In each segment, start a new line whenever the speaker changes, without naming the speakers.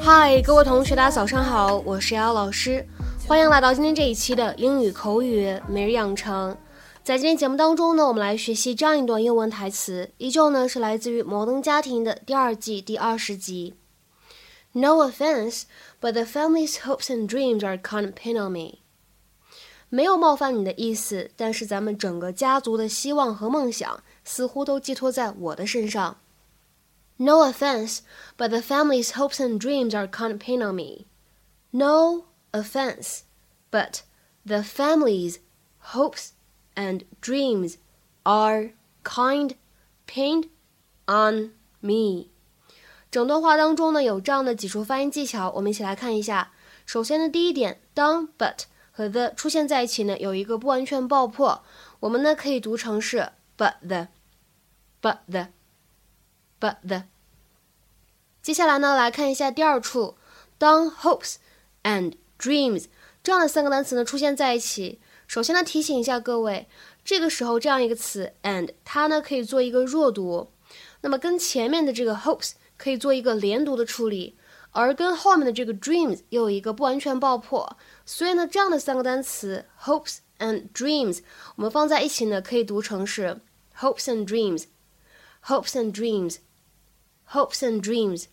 嗨，各位同学，大家早上好，我是瑶老师，欢迎来到今天这一期的英语口语每日养成。在今天节目当中呢，我们来学习这样一段英文台词，依旧呢是来自于《摩登家庭》的第二季第二十集。No offense, but the family's hopes and dreams are kind of pin on me. 没有冒犯你的意思，但是咱们整个家族的希望和梦想似乎都寄托在我的身上。No offense, but the family's hopes and dreams are kind of pin on me. No offense, but the family's hopes and dreams are kind pinned on me. 整段话当中呢，有这样的几处发音技巧，我们一起来看一下。首先呢，第一点，当 but 和 the 出现在一起呢，有一个不完全爆破，我们呢可以读成是 but the，but the，but the。接下来呢，来看一下第二处，当 hopes and dreams 这样的三个单词呢出现在一起，首先呢提醒一下各位，这个时候这样一个词 and 它呢可以做一个弱读，那么跟前面的这个 hopes 可以做一个连读的处理，而跟后面的这个 dreams 又有一个不完全爆破，所以呢这样的三个单词 hopes and dreams 我们放在一起呢可以读成是 hopes and dreams，hopes and dreams，hopes and dreams。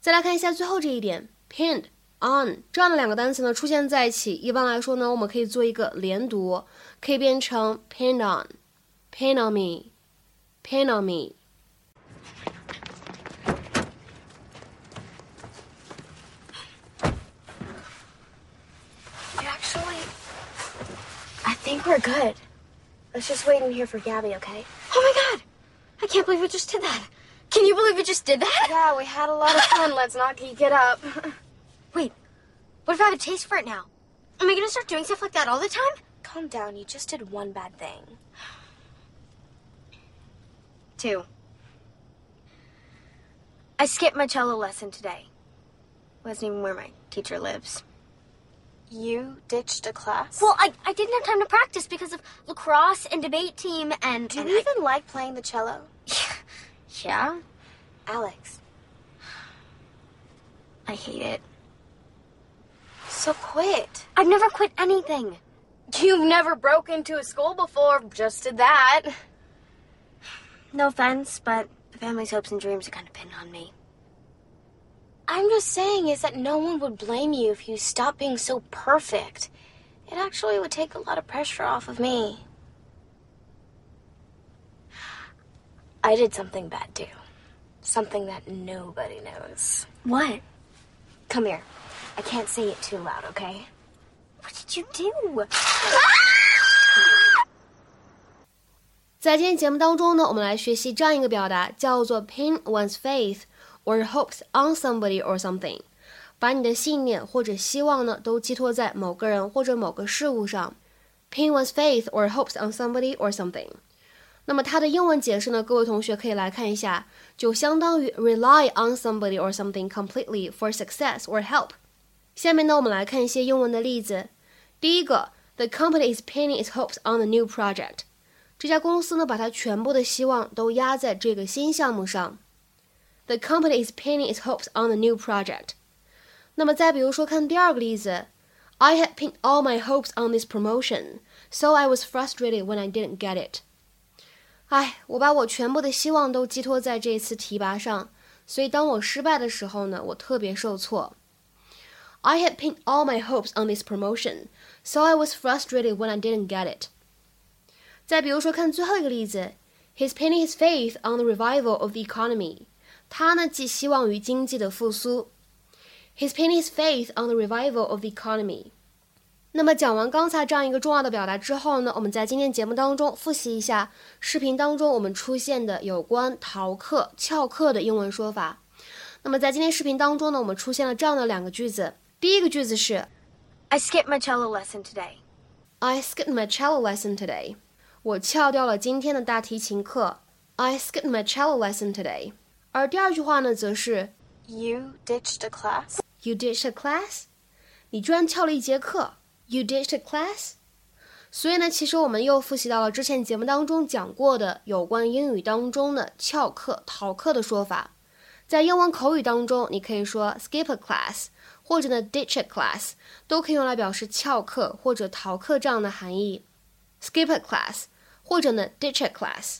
再来看一下最后这一点，pinned on 这样的两个单词呢出现在一起，一般来说呢，我们可以做一个连读，可以变成 pinned on，pin on me，pin on me。
Think we're good. Let's just wait in here for Gabby, okay?
Oh my god! I can't believe we just did that. Can you believe we just did that?
Yeah, we had a lot of fun. Let's not geek it up.
Wait, what if I have a taste for it now? Am I gonna start doing stuff like that all the time?
Calm down. You just did one bad thing.
Two. I skipped my cello lesson today. Wasn't even where my teacher lives.
You ditched a class?
Well, I, I didn't have time to practice because of lacrosse and debate team and.
do
and
you
I-
even like playing the cello?
yeah,
Alex,
I hate it.
so quit.
I've never quit anything.
You've never broke into a school before, just did that.
No offense, but the family's hopes and dreams are kind of pinned on me.
I'm just saying is that no one would blame you if you stopped being so perfect. It actually would take a lot of pressure off of me. I did something bad too. Something that nobody knows.
What?
Come here. I can't say it too loud, okay?
What did you do?
在今天节目当中呢，我们来学习这样一个表达，叫做 pin one's faith or hopes on somebody or something，把你的信念或者希望呢都寄托在某个人或者某个事物上。pin one's faith or hopes on somebody or something。那么它的英文解释呢，各位同学可以来看一下，就相当于 rely on somebody or something completely for success or help。下面呢，我们来看一些英文的例子。第一个，The company is pinning its hopes on the new project。这家公司呢，把它全部的希望都压在这个新项目上。 The company is pinning its hopes on the new project。那么再比如说，看第二个例子，I had pinned all my hopes on this promotion, so I was frustrated when I didn't get it。哎，我把我全部的希望都寄托在这次提拔上，所以当我失败的时候呢，我特别受挫。I had pinned all my hopes on this promotion, so I was frustrated when I didn't get it. 再比如说，看最后一个例子，He's pinning his faith on the revival of the economy。 他呢寄希望于经济的复苏。He's pinning his faith on the revival of the economy。那么讲完刚才这样一个重要的表达之后呢，我们在今天节目当中复习一下视频当中我们出现的有关逃课、翘课的英文说法。那么在今天视频当中呢，我们出现了这样的两个句子。第一个句子是
I skipped my cello lesson today.
I skipped my cello lesson today。我翘掉了今天的大提琴课。I skipped my cello lesson today。 而第二句话呢，则是
You ditched a class?
You ditched a class? 你居然翘了一节课？You ditched a class? 所以呢，其实我们又复习到了之前节目当中讲过的有关英语当中的翘课、逃课的说法。在英文口语当中，你可以说 skip a class，或者呢 ditch a class，都可以用来表示翘课或者逃课这样的含义。skip a class，或者呢 ditch a class。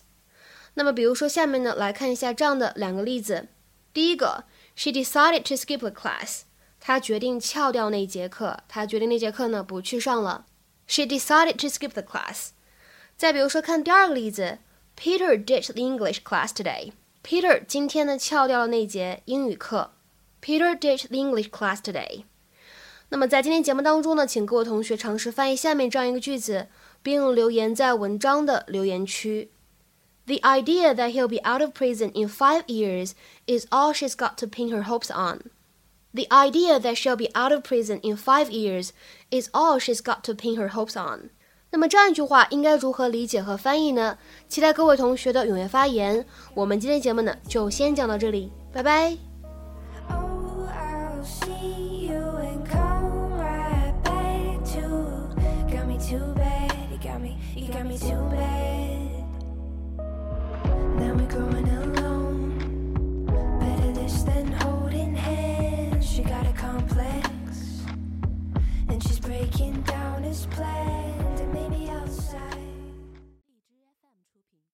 那么，比如说下面呢，来看一下这样的两个例子。第一个，She decided to skip the class。她决定翘掉那一节课，她决定那节课呢不去上了。She decided to skip the class。再比如说，看第二个例子，Peter ditched the English class today。Peter 今天呢翘掉了那节英语课。Peter ditched the English class today。那么在今天节目当中呢，请各位同学尝试翻译下面这样一个句子，并留言在文章的留言区。The idea that he'll be out of prison in five years is all she's got to pin her hopes on. The idea that she'll be out of prison in five years is all she's got to pin her hopes on. 那么这样一句话应该如何理解和翻译呢？期待各位同学的踊跃发言。我们今天节目呢就先讲到这里，拜拜。
Oh, I'll see you and come right back to. Got me too bad, you got me, you got me too bad. and we're growing alone.